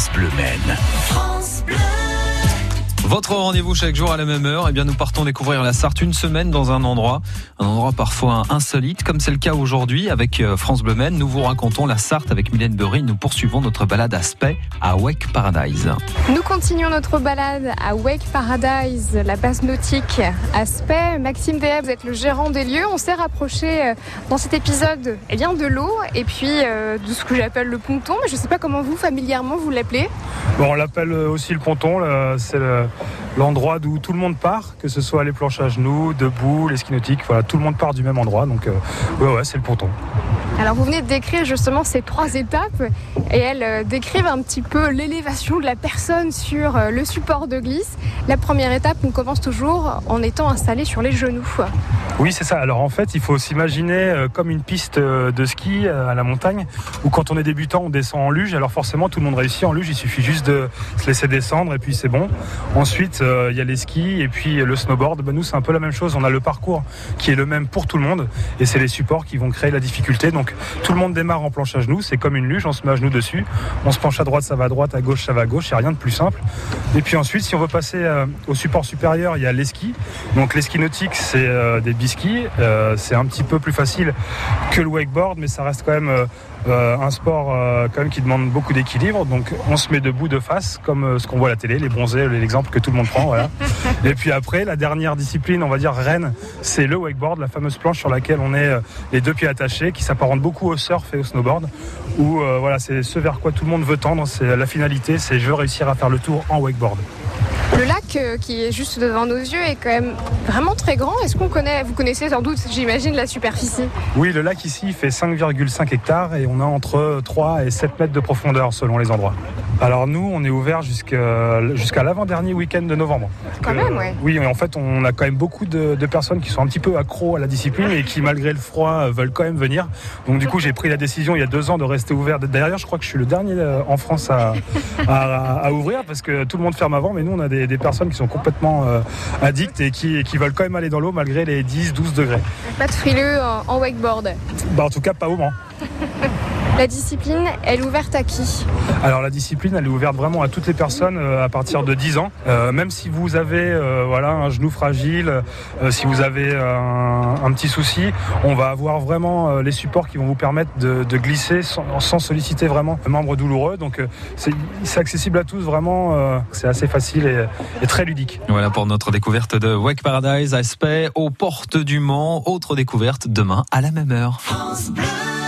France Bleu Maine. Votre rendez-vous chaque jour à la même heure, eh bien nous partons découvrir la Sarthe une semaine dans un endroit, un endroit parfois insolite, comme c'est le cas aujourd'hui avec euh, France Bleu Maine. Nous vous racontons la Sarthe avec Mylène Bery. Nous poursuivons notre balade à Spey, à Wake Paradise. Nous continuons notre balade à Wake Paradise, la base nautique à Spey. Maxime Déa, vous êtes le gérant des lieux. On s'est rapproché euh, dans cet épisode eh bien, de l'eau et puis euh, de ce que j'appelle le ponton. Mais je ne sais pas comment vous, familièrement, vous l'appelez. Bon, on l'appelle aussi le ponton. C'est le l'endroit d'où tout le monde part, que ce soit les planches à genoux, debout, les ski nautiques, voilà, tout le monde part du même endroit. Donc, euh, ouais, ouais, c'est le ponton. Alors vous venez de décrire justement ces trois étapes et elles euh, décrivent un petit peu l'élévation de la personne sur euh, le support de glisse. La première étape, on commence toujours en étant installé sur les genoux. Oui, c'est ça. Alors en fait, il faut s'imaginer euh, comme une piste de ski à la montagne où quand on est débutant, on descend en luge. Alors forcément, tout le monde réussit en luge. Il suffit juste de se laisser descendre et puis c'est bon. Ensuite, il y a les skis et puis le snowboard. Ben, nous, c'est un peu la même chose. On a le parcours qui est le même pour tout le monde et c'est les supports qui vont créer la difficulté. Donc tout le monde démarre en planche à genoux, c'est comme une luge, on se met à genoux dessus, on se penche à droite, ça va à droite, à gauche, ça va à gauche, il n'y a rien de plus simple. Et puis ensuite, si on veut passer euh, au support supérieur, il y a les skis. Donc les skis nautiques, c'est euh, des biskis, euh, c'est un petit peu plus facile que le wakeboard, mais ça reste quand même euh, un sport euh, quand même qui demande beaucoup d'équilibre. Donc on se met debout de face, comme euh, ce qu'on voit à la télé, les bronzés, l'exemple que tout le monde prend. Voilà. Et puis après, la dernière discipline, on va dire reine, c'est le wakeboard, la fameuse planche sur laquelle on est les deux pieds attachés, qui s'apparente beaucoup au surf et au snowboard. Où voilà, c'est ce vers quoi tout le monde veut tendre. C'est la finalité, c'est je veux réussir à faire le tour en wakeboard. Le lac euh, qui est juste devant nos yeux est quand même vraiment très grand. Est-ce qu'on connaît, vous connaissez sans doute, j'imagine, la superficie? Oui, le lac ici fait 5,5 hectares et on a entre 3 et 7 mètres de profondeur selon les endroits. Alors nous, on est ouvert jusqu'à l'avant-dernier week-end de novembre. Quand même, oui. Oui, en fait, on a quand même beaucoup de, personnes qui sont un petit peu accros à la discipline et qui, malgré le froid, veulent quand même venir. Donc du coup, j'ai pris la décision il y a deux ans de rester ouvert. D'ailleurs, je crois que je suis le dernier euh, en France à, à ouvrir parce que tout le monde ferme avant, mais nous, on a des des, personnes qui sont complètement euh, addictes et qui, veulent quand même aller dans l'eau malgré les 10-12 degrés. Pas de frileux en, wakeboard bah, En tout cas, pas au Mans. La discipline, elle est ouverte à qui Alors la discipline, elle est ouverte vraiment à toutes les personnes euh, à partir de 10 ans. Euh, même si vous avez euh, voilà, un genou fragile, si vous avez un, petit souci, on va avoir vraiment les supports qui vont vous permettre de, glisser sans, solliciter vraiment un membre douloureux. Donc c'est accessible à tous, vraiment, c'est assez facile et, très ludique. Voilà pour notre découverte de Wake Paradise Aspect aux portes du Mans. Autre découverte demain à la même heure. France Bleu.